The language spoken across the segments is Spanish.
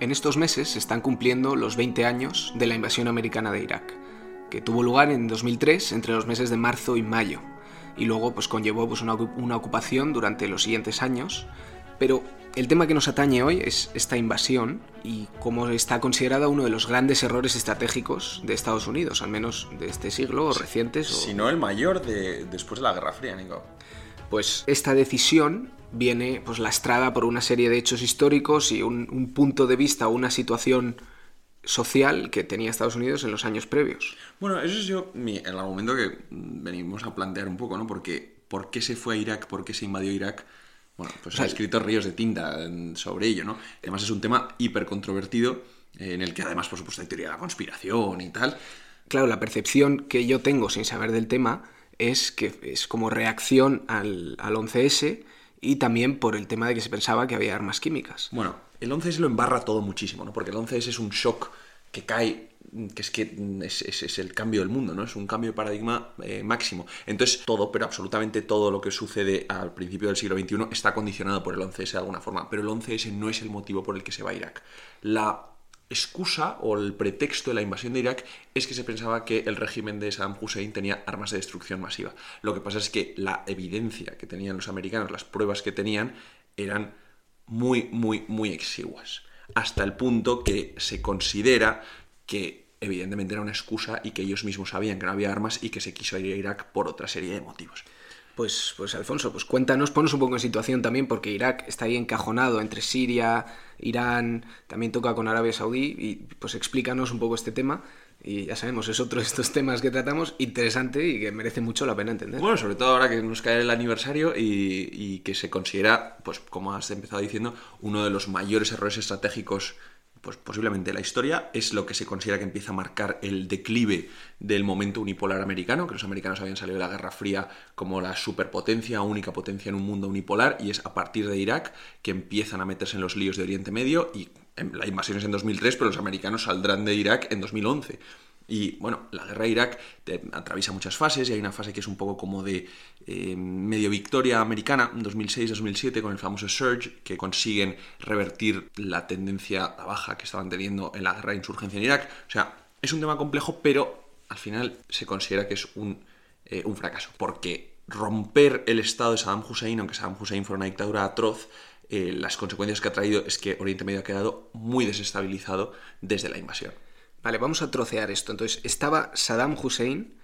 En estos meses se están cumpliendo los 20 años de la invasión americana de Irak, que tuvo lugar en 2003 entre los meses de marzo y mayo, y luego pues conllevó pues, una, ocupación durante los siguientes años, pero el tema que nos atañe hoy es esta invasión y cómo está considerada uno de los grandes errores estratégicos de Estados Unidos, al menos de este siglo o recientes. O... Si no el mayor de, después de la Guerra Fría, Nico. Pues esta decisión viene pues lastrada por una serie de hechos históricos y un, un punto de vista o una situación social que tenía Estados Unidos en los años previos. Bueno, eso es yo mi, el argumento que venimos a plantear un poco, ¿no? Porque ¿por qué se fue a Irak? ¿Por qué se invadió Irak? Bueno, pues ha escrito ríos de tinta sobre ello, ¿no? Además es un tema hiper controvertido, en el que además, por supuesto, hay teoría de la conspiración y tal. Claro, la percepción que yo tengo sin saber del tema es que es como reacción al, al 11S y también por el tema de que se pensaba que había armas químicas. Bueno, el 11S lo embarra todo muchísimo, ¿no? Porque el 11S es un shock que cae, que es que es, es, el cambio del mundo, ¿no? Es un cambio de paradigma eh, máximo. Entonces, todo, pero absolutamente todo lo que sucede al principio del siglo XXI está condicionado por el 11S de alguna forma. Pero el 11S no es el motivo por el que se va a Irak. La excusa o el pretexto de la invasión de Irak es que se pensaba que el régimen de Saddam Hussein tenía armas de destrucción masiva. Lo que pasa es que la evidencia que tenían los americanos, las pruebas que tenían, eran muy, muy, muy exiguas. Hasta el punto que se considera que evidentemente era una excusa y que ellos mismos sabían que no había armas y que se quiso ir a Irak por otra serie de motivos. Pues, pues Alfonso, pues cuéntanos, ponos un poco en situación también, porque Irak está ahí encajonado entre Siria, Irán, también toca con Arabia Saudí, y pues explícanos un poco este tema. Y ya sabemos, es otro de estos temas que tratamos interesante y que merece mucho la pena entender. Bueno, sobre todo ahora que nos cae el aniversario y, que se considera, pues como has empezado diciendo, uno de los mayores errores estratégicos pues posiblemente la historia, es lo que se considera que empieza a marcar el declive del momento unipolar americano, que los americanos habían salido de la Guerra Fría como la superpotencia, única potencia en un mundo unipolar, y es a partir de Irak que empiezan a meterse en los líos de Oriente Medio, y la invasión es en 2003, pero los americanos saldrán de Irak en 2011. Y bueno, la guerra de Irak atraviesa muchas fases y hay una fase que es un poco como de eh, medio victoria americana, 2006-2007, con el famoso Surge, que consiguen revertir la tendencia a baja que estaban teniendo en la guerra de insurgencia en Irak. O sea, es un tema complejo, pero al final se considera que es un, eh, un fracaso, porque romper el estado de Saddam Hussein, aunque Saddam Hussein fuera una dictadura atroz, eh, las consecuencias que ha traído es que Oriente Medio ha quedado muy desestabilizado desde la invasión. Vale, vamos a trocear esto. Entonces, estaba Saddam Hussein,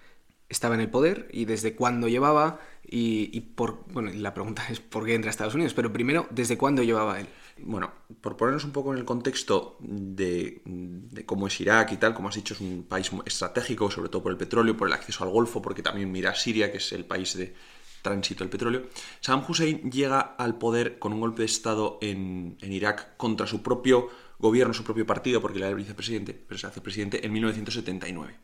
estaba en el poder y desde cuándo llevaba y, por... Bueno, la pregunta es por qué entra a Estados Unidos, pero primero, ¿desde cuándo llevaba él? Bueno, por ponernos un poco en el contexto de, de, cómo es Irak y tal, como has dicho, es un país estratégico, sobre todo por el petróleo, por el acceso al Golfo, porque también mira Siria, que es el país de tránsito del petróleo. Saddam Hussein llega al poder con un golpe de Estado en, en Irak contra su propio gobierno, su propio partido, porque era vicepresidente, pero se hace presidente en 1979.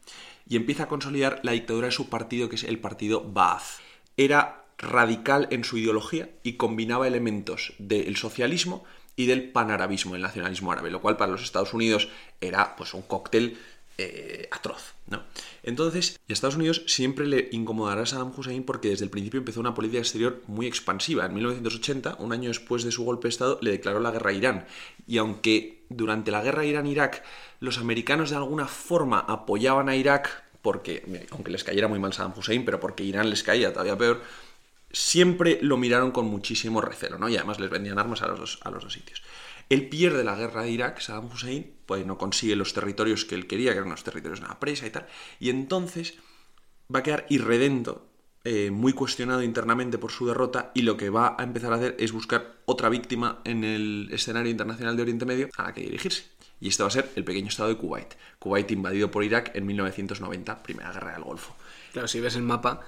Y empieza a consolidar la dictadura de su partido, que es el partido Baath. Era radical en su ideología y combinaba elementos del socialismo y del panarabismo, el nacionalismo árabe, lo cual para los Estados Unidos era pues un cóctel eh, atroz. ¿no? Entonces, Estados Unidos siempre le incomodará a Saddam Hussein porque desde el principio empezó una política exterior muy expansiva. En 1980, un año después de su golpe de Estado, le declaró la guerra a Irán. Y aunque durante la guerra Irán-Irak los americanos de alguna forma apoyaban a Irak, porque, aunque les cayera muy mal Saddam Hussein, pero porque Irán les caía todavía peor, siempre lo miraron con muchísimo recelo, ¿no? Y además les vendían armas a los dos, a los dos sitios. Él pierde la guerra de Irak, Saddam Hussein, pues no consigue los territorios que él quería, que eran los territorios de una presa y tal, y entonces va a quedar irredento, eh, muy cuestionado internamente por su derrota, y lo que va a empezar a hacer es buscar otra víctima en el escenario internacional de Oriente Medio a la que dirigirse. Y este va a ser el pequeño estado de Kuwait. Kuwait invadido por Irak en 1990, primera guerra del Golfo. Claro, si ves el mapa,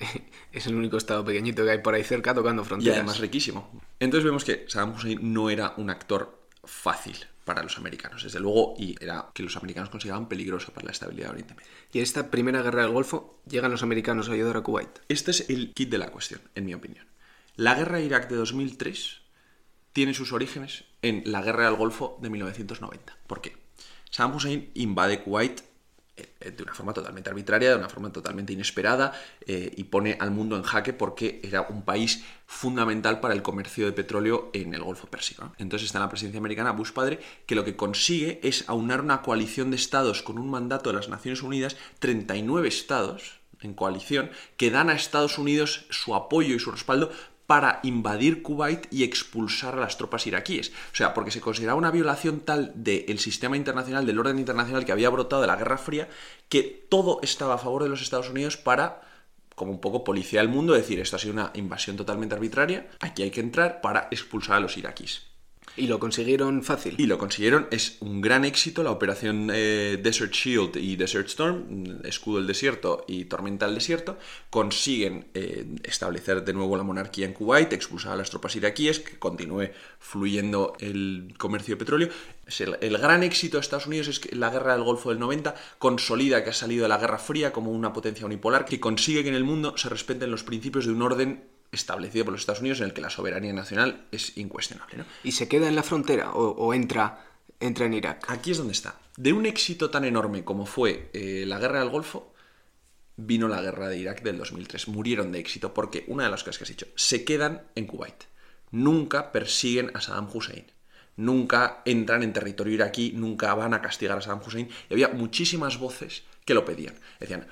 es el único estado pequeñito que hay por ahí cerca tocando fronteras. Y además riquísimo. Entonces vemos que Saddam Hussein no era un actor fácil para los americanos, desde luego, y era que los americanos consideraban peligroso para la estabilidad de Oriente Medio. Y en esta primera guerra del Golfo llegan los americanos a ayudar a Kuwait. Este es el kit de la cuestión, en mi opinión. La guerra de Irak de 2003 tiene sus orígenes en la guerra del Golfo de 1990. ¿Por qué? Saddam Hussein invade Kuwait de una forma totalmente arbitraria, de una forma totalmente inesperada, eh, y pone al mundo en jaque porque era un país fundamental para el comercio de petróleo en el Golfo Pérsico. Entonces está en la presidencia americana Bush padre, que lo que consigue es aunar una coalición de estados con un mandato de las Naciones Unidas, 39 estados en coalición, que dan a Estados Unidos su apoyo y su respaldo para invadir Kuwait y expulsar a las tropas iraquíes. O sea, porque se consideraba una violación tal del sistema internacional, del orden internacional que había brotado de la Guerra Fría, que todo estaba a favor de los Estados Unidos para como un poco policía del mundo, decir, esto ha sido una invasión totalmente arbitraria, aquí hay que entrar para expulsar a los iraquíes. ¿Y lo consiguieron fácil? Y lo consiguieron, es un gran éxito la operación eh, Desert Shield y Desert Storm, escudo del desierto y tormenta del desierto, consiguen eh, establecer de nuevo la monarquía en Kuwait, expulsar a las tropas iraquíes, que continúe fluyendo el comercio de petróleo. El, el, gran éxito de Estados Unidos es que la guerra del Golfo del 90 consolida que ha salido de la Guerra Fría como una potencia unipolar que consigue que en el mundo se respeten los principios de un orden establecido por los Estados Unidos en el que la soberanía nacional es incuestionable. ¿no? ¿Y se queda en la frontera o, entra, entra en Irak? Aquí es donde está. De un éxito tan enorme como fue eh, la guerra del Golfo, vino la guerra de Irak del 2003. Murieron de éxito porque, una de las cosas que has dicho, se quedan en Kuwait. Nunca persiguen a Saddam Hussein. Nunca entran en territorio iraquí, nunca van a castigar a Saddam Hussein. Y había muchísimas voces que lo pedían. Decían,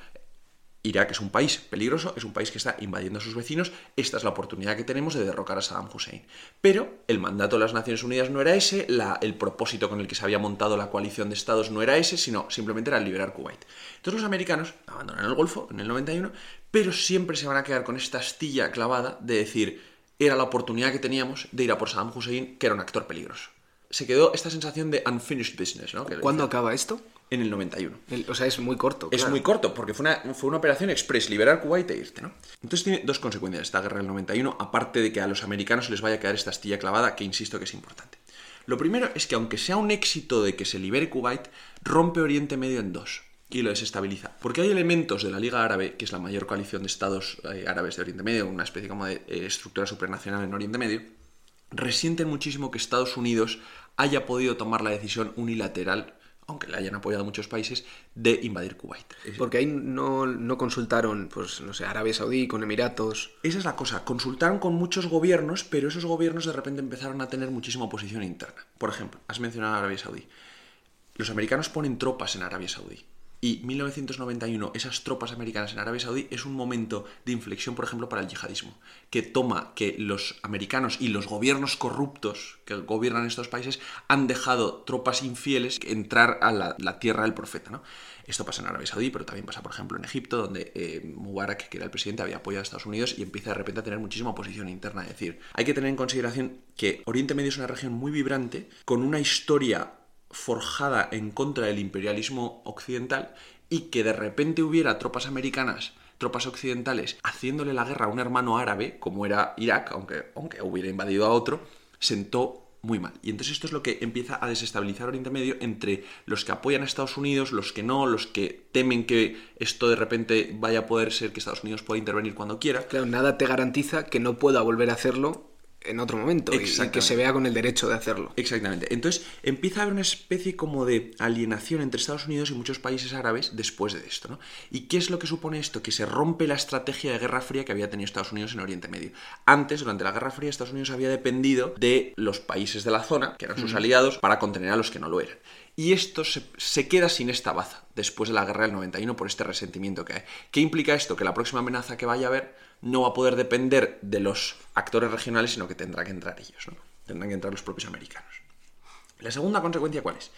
Irak es un país peligroso, es un país que está invadiendo a sus vecinos, esta es la oportunidad que tenemos de derrocar a Saddam Hussein. Pero el mandato de las Naciones Unidas no era ese, el propósito con el que se había montado la coalición de estados no era ese, sino simplemente era liberar Kuwait. Entonces los americanos abandonan el Golfo en el 91, pero siempre se van a quedar con esta astilla clavada de decir, era la oportunidad que teníamos de ir a por Saddam Hussein, que era un actor peligroso. Se quedó esta sensación de unfinished business, ¿no? ¿Cuándo acaba esto? En el 91. o sea, es muy corto. Es muy corto, porque fue una, fue una operación express, liberar Kuwait e irte, ¿no? Entonces tiene dos consecuencias esta guerra del 91, aparte de que a los americanos les vaya a quedar esta astilla clavada, que insisto que es importante. Lo primero es que aunque sea un éxito de que se libere Kuwait, rompe Oriente Medio en dos y lo desestabiliza. Porque hay elementos de la Liga Árabe, que es la mayor coalición de estados eh, árabes de Oriente Medio, una especie como de eh, estructura supranacional en Oriente Medio, resienten muchísimo que Estados Unidos haya podido tomar la decisión unilateral aunque le hayan apoyado muchos países, de invadir Kuwait. Porque ahí no, no, consultaron, pues, no sé, Arabia Saudí con Emiratos. Esa es la cosa, consultaron con muchos gobiernos, pero esos gobiernos de repente empezaron a tener muchísima oposición interna. Por ejemplo, has mencionado a Arabia Saudí. Los americanos ponen tropas en Arabia Saudí. Y 1991, esas tropas americanas en Arabia Saudí es un momento de inflexión, por ejemplo, para el yihadismo, que toma que los americanos y los gobiernos corruptos que gobiernan estos países han dejado tropas infieles entrar a la, tierra del profeta. ¿no? Esto pasa en Arabia Saudí, pero también pasa, por ejemplo, en Egipto, donde eh, Mubarak, que era el presidente, había apoyado a Estados Unidos y empieza de repente a tener muchísima oposición interna. Es decir, hay que tener en consideración que Oriente Medio es una región muy vibrante, con una historia forjada en contra del imperialismo occidental y que de repente hubiera tropas americanas, tropas occidentales, haciéndole la guerra a un hermano árabe, como era Irak, aunque, aunque hubiera invadido a otro, sentó muy mal. Y entonces esto es lo que empieza a desestabilizar Oriente Medio entre los que apoyan a Estados Unidos, los que no, los que temen que esto de repente vaya a poder ser que Estados Unidos pueda intervenir cuando quiera. Claro, nada te garantiza que no pueda volver a hacerlo en otro momento y, que se vea con el derecho de hacerlo. Exactamente. Entonces empieza a haber una especie como de alienación entre Estados Unidos y muchos países árabes después de esto. ¿no? ¿Y qué es lo que supone esto? Que se rompe la estrategia de Guerra Fría que había tenido Estados Unidos en Oriente Medio. Antes, durante la Guerra Fría, Estados Unidos había dependido de los países de la zona, que eran sus aliados, para contener a los que no lo eran. Y esto se, queda sin esta baza después de la guerra del 91 por este resentimiento que hay. ¿Qué implica esto? Que la próxima amenaza que vaya a haber no va a poder depender de los actores regionales, sino que tendrá que entrar ellos, ¿no? Tendrán que entrar los propios americanos. La segunda consecuencia, ¿cuál es?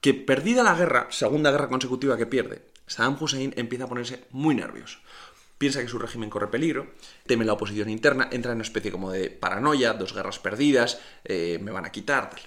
Que perdida la guerra, segunda guerra consecutiva que pierde, Saddam Hussein empieza a ponerse muy nervioso. Piensa que su régimen corre peligro, teme la oposición interna, entra en una especie como de paranoia, dos guerras perdidas, eh, me van a quitar, tal.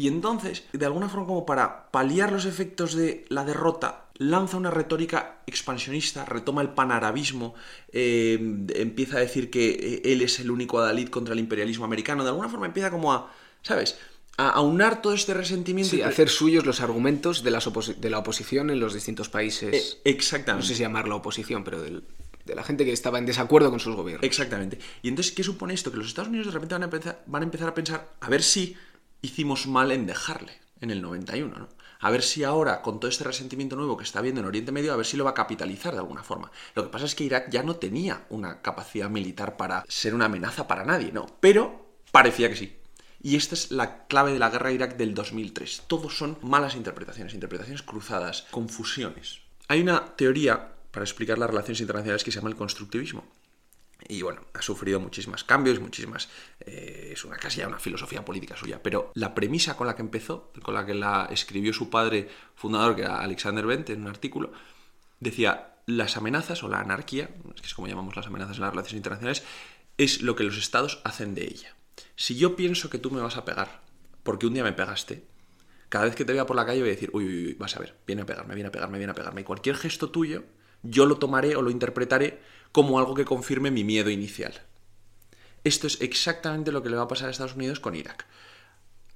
Y entonces, de alguna forma como para paliar los efectos de la derrota, lanza una retórica expansionista, retoma el panarabismo, eh, empieza a decir que eh, él es el único adalid contra el imperialismo americano, de alguna forma empieza como a, ¿sabes? A aunar todo este resentimiento. y hacer suyos los argumentos de, de, la oposición en los distintos países. Eh, exactamente. No sé si llamarla oposición, pero de la gente que estaba en desacuerdo con sus gobiernos. Exactamente. Y entonces, ¿qué supone esto? Que los Estados Unidos de repente van a empezar, van a, empezar a pensar, a ver si hicimos mal en dejarle en el 91, ¿no? A ver si ahora, con todo este resentimiento nuevo que está habiendo en Oriente Medio, a ver si lo va a capitalizar de alguna forma. Lo que pasa es que Irak ya no tenía una capacidad militar para ser una amenaza para nadie, ¿no? Pero parecía que sí. Y esta es la clave de la guerra de Irak del 2003. Todos son malas interpretaciones, interpretaciones cruzadas, confusiones. Hay una teoría para explicar las relaciones internacionales que se llama el constructivismo. Y bueno, ha sufrido muchísimos cambios, muchísimas... Eh, es una casi ya una filosofía política suya. Pero la premisa con la que empezó, con la que la escribió su padre fundador, que era Alexander Bent, en un artículo, decía, las amenazas o la anarquía, que es como llamamos las amenazas en las relaciones internacionales, es lo que los estados hacen de ella. Si yo pienso que tú me vas a pegar porque un día me pegaste, cada vez que te vea por la calle voy a decir, uy, uy, uy, vas a ver, viene a pegarme, viene a pegarme, viene a pegarme. Y cualquier gesto tuyo, yo lo tomaré o lo interpretaré como algo que confirme mi miedo inicial. Esto es exactamente lo que le va a pasar a Estados Unidos con Irak.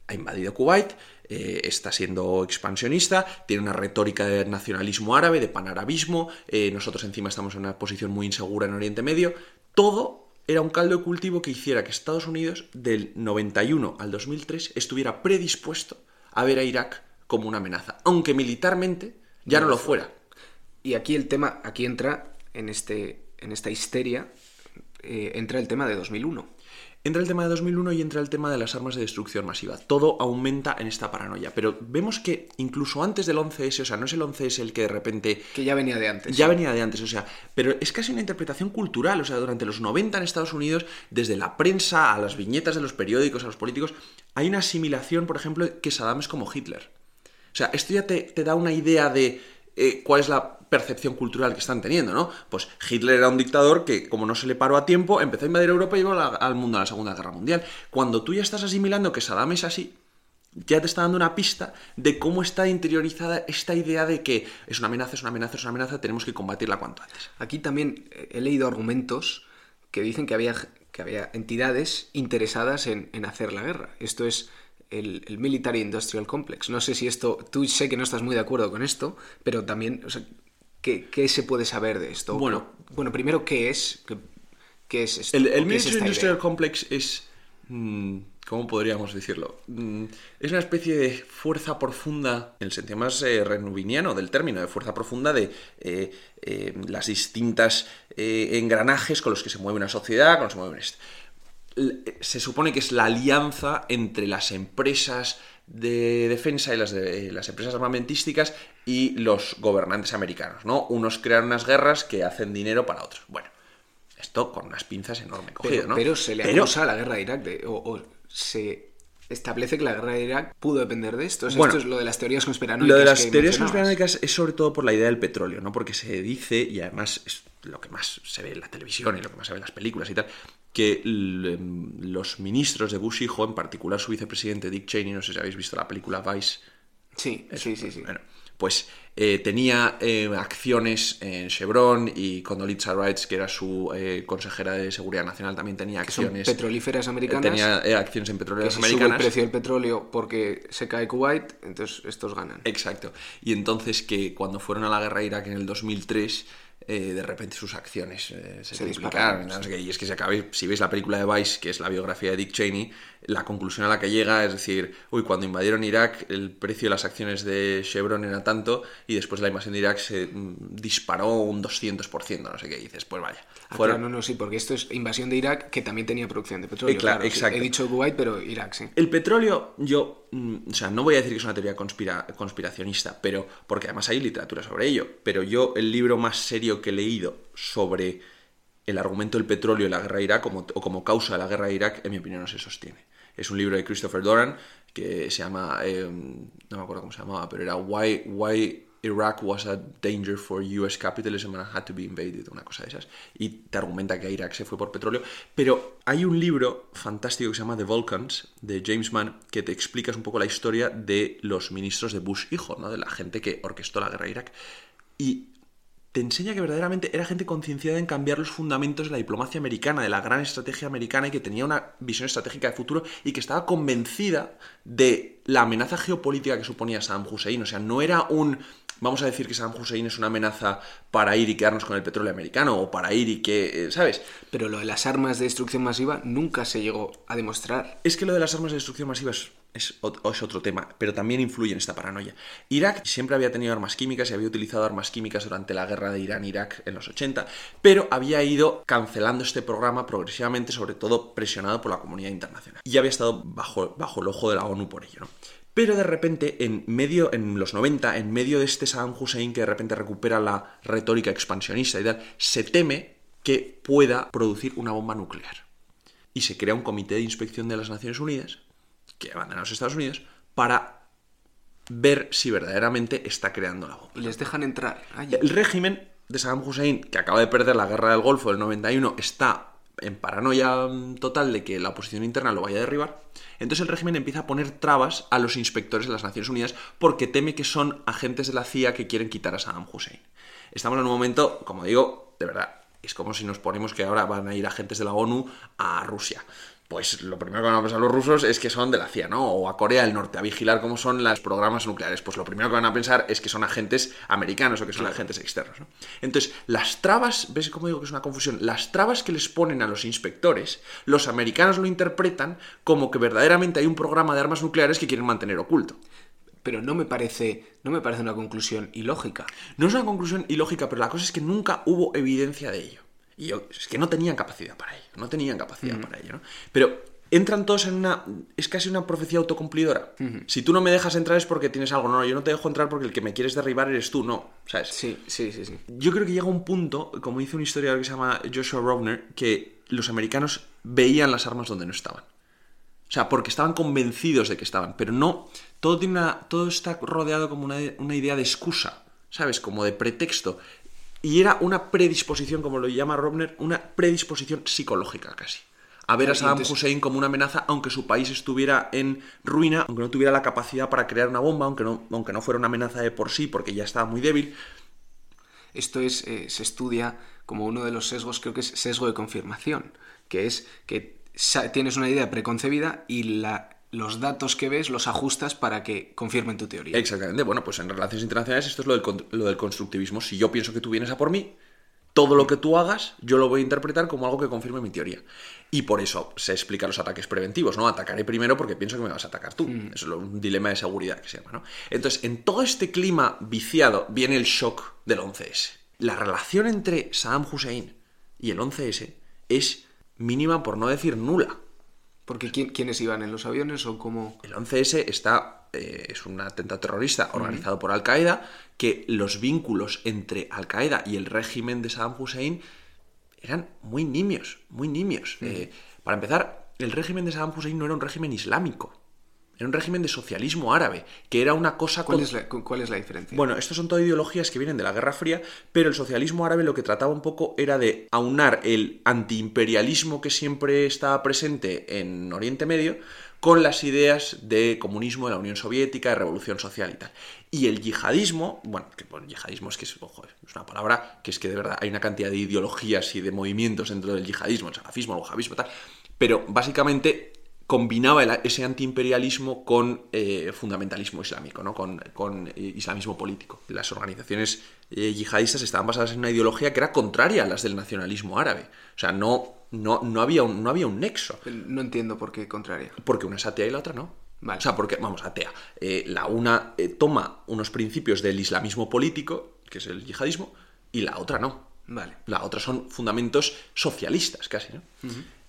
Ha invadido Kuwait, eh, está siendo expansionista, tiene una retórica de nacionalismo árabe, de panarabismo, eh, nosotros encima estamos en una posición muy insegura en Oriente Medio. Todo era un caldo de cultivo que hiciera que Estados Unidos del 91 al 2003 estuviera predispuesto a ver a Irak como una amenaza, aunque militarmente ya no, lo fuera. Y aquí el tema, aquí entra en, este, en esta histeria, eh, entra el tema de 2001. Entra el tema de 2001 y entra el tema de las armas de destrucción masiva. Todo aumenta en esta paranoia. Pero vemos que incluso antes del 11S, o sea, no es el 11S el que de repente... Que ya venía de antes. Ya venía de antes, o sea, pero es casi una interpretación cultural. O sea, durante los 90 en Estados Unidos, desde la prensa a las viñetas de los periódicos, a los políticos, hay una asimilación, por ejemplo, que Saddam es como Hitler. O sea, esto ya te, te da una idea de eh, cuál es la percepción cultural que están teniendo, ¿no? Pues Hitler era un dictador que, como no se le paró a tiempo, empezó a invadir Europa y llevó al mundo a la Segunda Guerra Mundial. Cuando tú ya estás asimilando que Saddam es así, ya te está dando una pista de cómo está interiorizada esta idea de que es una amenaza, es una amenaza, es una amenaza, tenemos que combatirla cuanto antes. Aquí también he leído argumentos que dicen que había, que había entidades interesadas en, en hacer la guerra. Esto es el, Military Industrial Complex. No sé si esto, tú sé que no estás muy de acuerdo con esto, pero también, ¿qué, se puede saber de esto? Bueno, bueno primero, ¿qué es? ¿Qué, es esto? El, Military Industrial Complex es... Mm, ¿Cómo podríamos decirlo? Mm, es una especie de fuerza profunda, en el sentido más eh, renubiniano del término, de fuerza profunda de eh, eh, las distintas engranajes con los que se mueve una sociedad, con los que se mueve se supone que es la alianza entre las empresas de defensa y las, de, las empresas armamentísticas y los gobernantes americanos, ¿no? Unos crean unas guerras que hacen dinero para otros. Bueno, esto con unas pinzas enormes cogido, pero, ¿no? Pero se le acusa a la guerra de Irak, o, se establece que la guerra de Irak pudo depender de esto. esto es lo de las teorías conspiranoicas. Lo de las teorías conspiranoicas es sobre todo por la idea del petróleo, ¿no? Porque se dice, y además es lo que más se ve en la televisión y lo que más se ve en las películas y tal, que em, los ministros de Bush hijo, en particular su vicepresidente Dick Cheney, no sé si habéis visto la película Vice. Sí, sí, sí, sí. Bueno, pues eh, tenía eh, acciones en Chevron y Condoleezza Rice, que era su eh, consejera de Seguridad Nacional, también tenía acciones. Son petrolíferas americanas. tenía acciones en petroleras que americanas. Sube el precio del petróleo porque se cae Kuwait, entonces estos ganan. Exacto. Y entonces que cuando fueron a la guerra de Irak en el 2003 eh, de repente sus acciones eh, se, se y es que si, acabéis, si veis la película de Vice, que es la biografía de Dick Cheney, la conclusión a la que llega es decir, uy, cuando invadieron Irak el precio de las acciones de Chevron era tanto y después de la invasión de Irak se mm, disparó un 200%, no sé qué dices, pues vaya. Ah, claro, no, no, sí, porque esto es invasión de Irak que también tenía producción de petróleo. claro, exacto. He dicho Kuwait, pero Irak, sí. El petróleo, yo, o sea, no voy a decir que es una teoría conspiracionista, pero porque además hay literatura sobre ello, pero yo el libro más serio que he leído sobre el argumento del petróleo en la guerra de Irak como, o como causa de la guerra de Irak, en mi opinión, no se sostiene. Es un libro de Christopher Doran que se llama, eh, no me acuerdo cómo se llamaba, pero era Why, Why Iraq was a danger for US capitalism and had to be invaded, una cosa de esas. Y te argumenta que Irak se fue por petróleo. Pero hay un libro fantástico que se llama The Vulcans, de James Mann, que te explica un poco la historia de los ministros de Bush hijo, ¿no? de la gente que orquestó la guerra de Irak. Y te enseña que verdaderamente era gente concienciada en cambiar los fundamentos de la diplomacia americana, de la gran estrategia americana y que tenía una visión estratégica de futuro y que estaba convencida de la amenaza geopolítica que suponía Saddam Hussein. O sea, no era un vamos a decir que Saddam Hussein es una amenaza para ir y quedarnos con el petróleo americano o para ir y que, eh, ¿sabes? Pero lo de las armas de destrucción masiva nunca se llegó a demostrar. Es que lo de las armas de destrucción masiva es es, es, otro tema, pero también influye en esta paranoia. Irak siempre había tenido armas químicas y había utilizado armas químicas durante la guerra de Irán-Irak en los 80, pero había ido cancelando este programa progresivamente, sobre todo presionado por la comunidad internacional. Y había estado bajo, bajo el ojo de la ONU por ello. ¿no? Pero de repente, en medio, en los 90, en medio de este Saddam Hussein que de repente recupera la retórica expansionista y tal, se teme que pueda producir una bomba nuclear. Y se crea un comité de inspección de las Naciones Unidas, que abandona a los Estados Unidos, para ver si verdaderamente está creando la bomba. Y les dejan entrar. El régimen de Saddam Hussein, que acaba de perder la guerra del Golfo del 91, está en paranoia total de que la oposición interna lo vaya a derribar, entonces el régimen empieza a poner trabas a los inspectores de las Naciones Unidas porque teme que son agentes de la CIA que quieren quitar a Saddam Hussein. Estamos en un momento, como digo, de verdad, es como si nos ponemos que ahora van a ir agentes de la ONU a Rusia pues lo primero que van a pensar los rusos es que son de la CIA, ¿no? O a Corea del Norte, a vigilar cómo son los programas nucleares. Pues lo primero que van a pensar es que son agentes americanos o que son agentes externos, ¿no? Entonces, las trabas, ¿ves cómo digo que es una confusión? Las trabas que les ponen a los inspectores, los americanos lo interpretan como que verdaderamente hay un programa de armas nucleares que quieren mantener oculto pero no me parece no me parece una conclusión ilógica. No es una conclusión ilógica, pero la cosa es que nunca hubo evidencia de ello. Y yo, es que no tenían capacidad para ello, no tenían capacidad para ello, ¿no? Pero entran todos en una... Es casi una profecía autocumplidora. Si tú no me dejas entrar es porque tienes algo. No, yo no te dejo entrar porque el que me quieres derribar eres tú, no. ¿Sabes? Sí, sí, sí, sí. Yo creo que llega un punto, como dice un historiador que se llama Joshua Rovner, que los americanos veían las armas donde no estaban. O sea, porque estaban convencidos de que estaban, pero no... Todo, tiene una, todo está rodeado como una, una idea de excusa, ¿sabes? Como de pretexto. Y era una predisposición, como lo llama Robner, una predisposición psicológica casi. A ver a Saddam Hussein como una amenaza, aunque su país estuviera en ruina, aunque no tuviera la capacidad para crear una bomba, aunque no, aunque no fuera una amenaza de por sí, porque ya estaba muy débil. Esto es, eh, se estudia como uno de los sesgos, creo que es sesgo de confirmación, que es que tienes una idea preconcebida y la los datos que ves los ajustas para que confirmen tu teoría. Exactamente. Bueno, pues en relaciones internacionales esto es lo del, lo del, constructivismo. Si yo pienso que tú vienes a por mí, todo lo que tú hagas yo lo voy a interpretar como algo que confirme mi teoría. Y por eso se explican los ataques preventivos, ¿no? Atacaré primero porque pienso que me vas a atacar tú. Mm. Eso es un dilema de seguridad que se llama, ¿no? Entonces, en todo este clima viciado viene el shock del 11S. La relación entre Saddam Hussein y el 11S es mínima, por no decir nula. Porque ¿quiénes iban en los aviones o cómo? El 11S está, eh, es un atentado terrorista organizado por Al-Qaeda, que los vínculos entre Al-Qaeda y el régimen de Saddam Hussein eran muy nimios, muy nimios. Eh, para empezar, el régimen de Saddam Hussein no era un régimen islámico. Era un régimen de socialismo árabe, que era una cosa... ¿Cuál, es, la, ¿cuál es la diferencia? Bueno, estas son todas ideologías que vienen de la Guerra Fría, pero el socialismo árabe lo que trataba un poco era de aunar el antiimperialismo que siempre estaba presente en Oriente Medio con las ideas de comunismo de la Unión Soviética, de revolución social y tal. Y el yihadismo, bueno, que el yihadismo es que es, es una palabra que es que de verdad hay una cantidad de ideologías y de movimientos dentro del yihadismo, el salafismo, el wahabismo, tal, pero básicamente combinaba ese antiimperialismo con eh, fundamentalismo islámico, ¿no? con, eh, islamismo político. Las organizaciones eh, yihadistas estaban basadas en una ideología que era contraria a las del nacionalismo árabe. O sea, no, no, no, había, un, no había un nexo. No entiendo por qué contraria. Porque una es atea y la otra no. O sea, porque, vamos, atea. la una toma unos principios del islamismo político, que es el yihadismo, y la otra no. Vale. La otra son fundamentos socialistas casi, ¿no?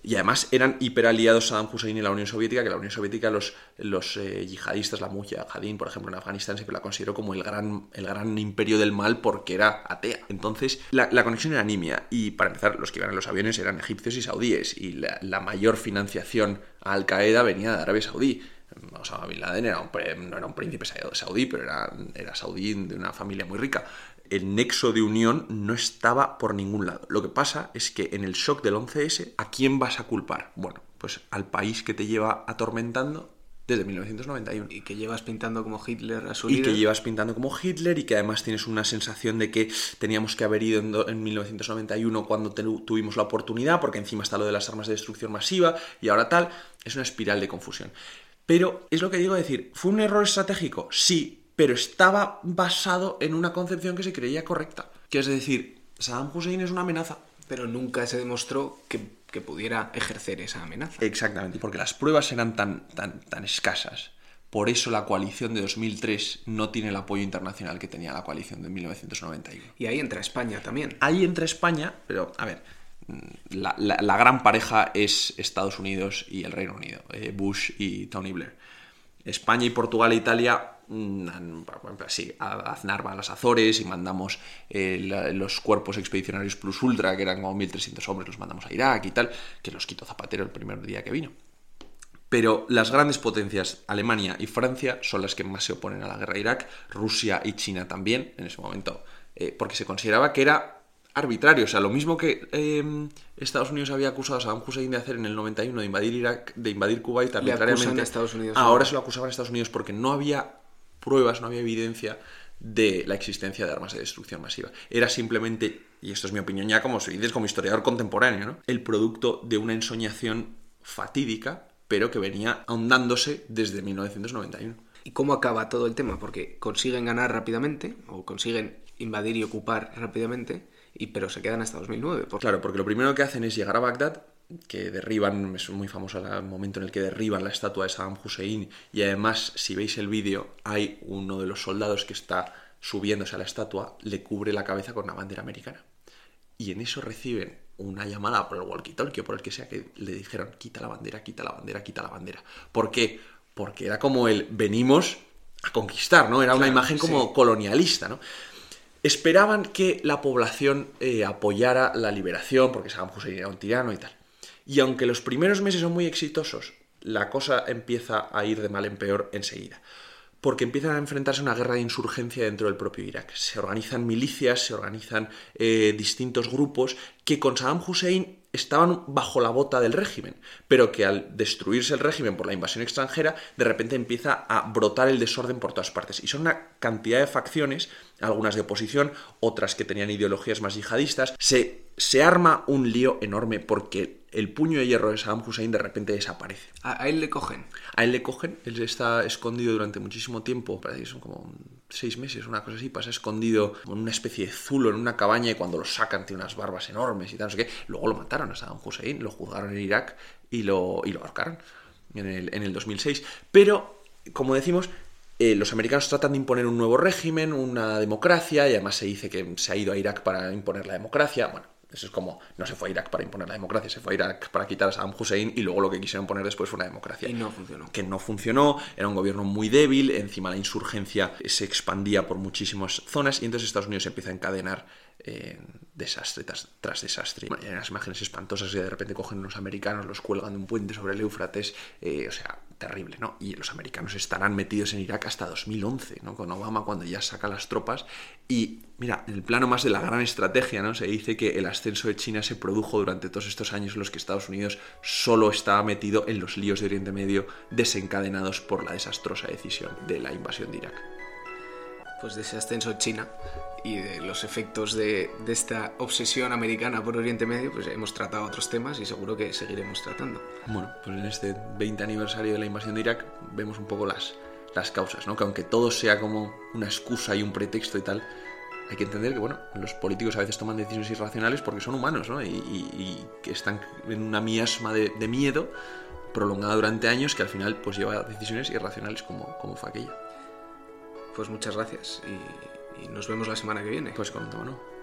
Y además eran hiperaliados Saddam Hussein y la Unión Soviética, que la Unión Soviética, los, los eh, yihadistas, la Mujahideen, por ejemplo, en Afganistán, siempre la consideró como el gran, el gran imperio del mal porque era atea. Entonces, la, conexión era nimia. Y para empezar, los que iban en los aviones eran egipcios y saudíes. Y la, mayor financiación a Al Qaeda venía de Arabia Saudí. Osama Bin Laden era no era un príncipe saudí, pero era, era saudí de una familia muy rica el nexo de unión no estaba por ningún lado. Lo que pasa es que en el shock del 11S, ¿a quién vas a culpar? Bueno, pues al país que te lleva atormentando desde 1991. Y que llevas pintando como Hitler a su Y que llevas pintando como Hitler y que además tienes una sensación de que teníamos que haber ido en, 1991 cuando tuvimos la oportunidad, porque encima está lo de las armas de destrucción masiva y ahora tal. Es una espiral de confusión. Pero es lo que digo decir, ¿fue un error estratégico? Sí, pero estaba basado en una concepción que se creía correcta. Que es decir, Saddam Hussein es una amenaza. Pero nunca se demostró que, pudiera ejercer esa amenaza. Exactamente, porque las pruebas eran tan, tan, tan escasas por eso la coalición de 2003 no tiene el apoyo internacional que tenía la coalición de 1991. Y ahí entra España también. Ahí entra España, pero a ver, la, la, gran pareja es Estados Unidos y el Reino Unido, eh, Bush y Tony Blair. España y Portugal e Italia, mm, sí, Aznar va a las Azores y mandamos eh, los cuerpos expedicionarios plus ultra, que eran como 1.300 hombres, los mandamos a Irak y tal, que los quitó Zapatero el primer día que vino. Pero las grandes potencias, Alemania y Francia, son las que más se oponen a la guerra de Irak, Rusia y China también, en ese momento, eh, porque se consideraba que era arbitrario. O sea, lo mismo que em, Estados Unidos había acusado a Saddam Hussein de hacer en el 91, de invadir Irak, de invadir Kuwait arbitrariamente. Estados Unidos, ahora se lo acusaban a Estados Unidos porque no había pruebas, no había evidencia de la existencia de armas de destrucción masiva. Era simplemente, y esto es mi opinión ya como, dices, como historiador contemporáneo, ¿no? el producto de una ensoñación fatídica, pero que venía ahondándose desde 1991. ¿Y cómo acaba todo el tema? Porque consiguen ganar rápidamente, o consiguen invadir y ocupar rápidamente, y, pero se quedan hasta 2009. Claro, porque lo primero que hacen es llegar a Bagdad, que derriban, es muy famoso el momento en el que derriban la estatua de Saddam Hussein y además si veis el vídeo hay uno de los soldados que está subiéndose a la estatua, le cubre la cabeza con una bandera americana. Y en eso reciben una llamada por el walkie-talkie o por el que sea que le dijeron quita la bandera, quita la bandera, quita la bandera. ¿Por qué? Porque era como el venimos a conquistar, ¿no? Era una imagen como colonialista, ¿no? Esperaban que la población eh, apoyara la liberación, porque Saddam Hussein era un tirano y tal. Y aunque los primeros meses son muy exitosos, la cosa empieza a ir de mal en peor enseguida. Porque empiezan a enfrentarse a una guerra de insurgencia dentro del propio Irak. Se organizan milicias, se organizan eh, distintos grupos que con Saddam Hussein estaban bajo la bota del régimen, pero que al destruirse el régimen por la invasión extranjera, de repente empieza a brotar el desorden por todas partes. Y son una cantidad de facciones, algunas de oposición, otras que tenían ideologías más yihadistas. Se, se arma un lío enorme porque el puño de hierro de Saddam Hussein de repente desaparece. ¿A, él le cogen? A él le cogen, él está escondido durante muchísimo tiempo, parece que son como seis meses, una cosa así, pasa escondido en una especie de zulo, en una cabaña, y cuando lo sacan tiene unas barbas enormes y tal, no sé qué. Luego lo mataron a Saddam Hussein, lo juzgaron en Irak y lo, y lo ahorcaron en el, en el 2006. Pero, como decimos, eh, los americanos tratan de imponer un nuevo régimen, una democracia, y además se dice que se ha ido a Irak para imponer la democracia. Bueno, eso es como, no se fue a Irak para imponer la democracia, se fue a Irak para quitar a Saddam Hussein y luego lo que quisieron poner después fue una democracia. Y no funcionó. Que no funcionó, era un gobierno muy débil, encima la insurgencia se expandía por muchísimas zonas y entonces Estados Unidos empieza a encadenar eh, desastre tras, desastre. Hay unas imágenes espantosas y de repente cogen unos americanos, los cuelgan de un puente sobre el Éufrates, eh, o sea, terrible, ¿no? Y los americanos estarán metidos en Irak hasta 2011, ¿no? Con Obama cuando ya saca las tropas. Y mira, en el plano más de la gran estrategia, ¿no? Se dice que el ascenso de China se produjo durante todos estos años en los que Estados Unidos solo estaba metido en los líos de Oriente Medio desencadenados por la desastrosa decisión de la invasión de Irak. Pues de ese ascenso de China y de los efectos de, de, esta obsesión americana por Oriente Medio, pues hemos tratado otros temas y seguro que seguiremos tratando. Bueno, pues en este 20 aniversario de la invasión de Irak vemos un poco las, las causas, ¿no? Que aunque todo sea como una excusa y un pretexto y tal, hay que entender que, bueno, los políticos a veces toman decisiones irracionales porque son humanos, ¿no? Y, y, que están en una miasma de, de, miedo prolongada durante años que al final pues lleva a decisiones irracionales como, como fue aquella. Pues muchas gracias y nos vemos la semana que viene. Pues todo, ¿no?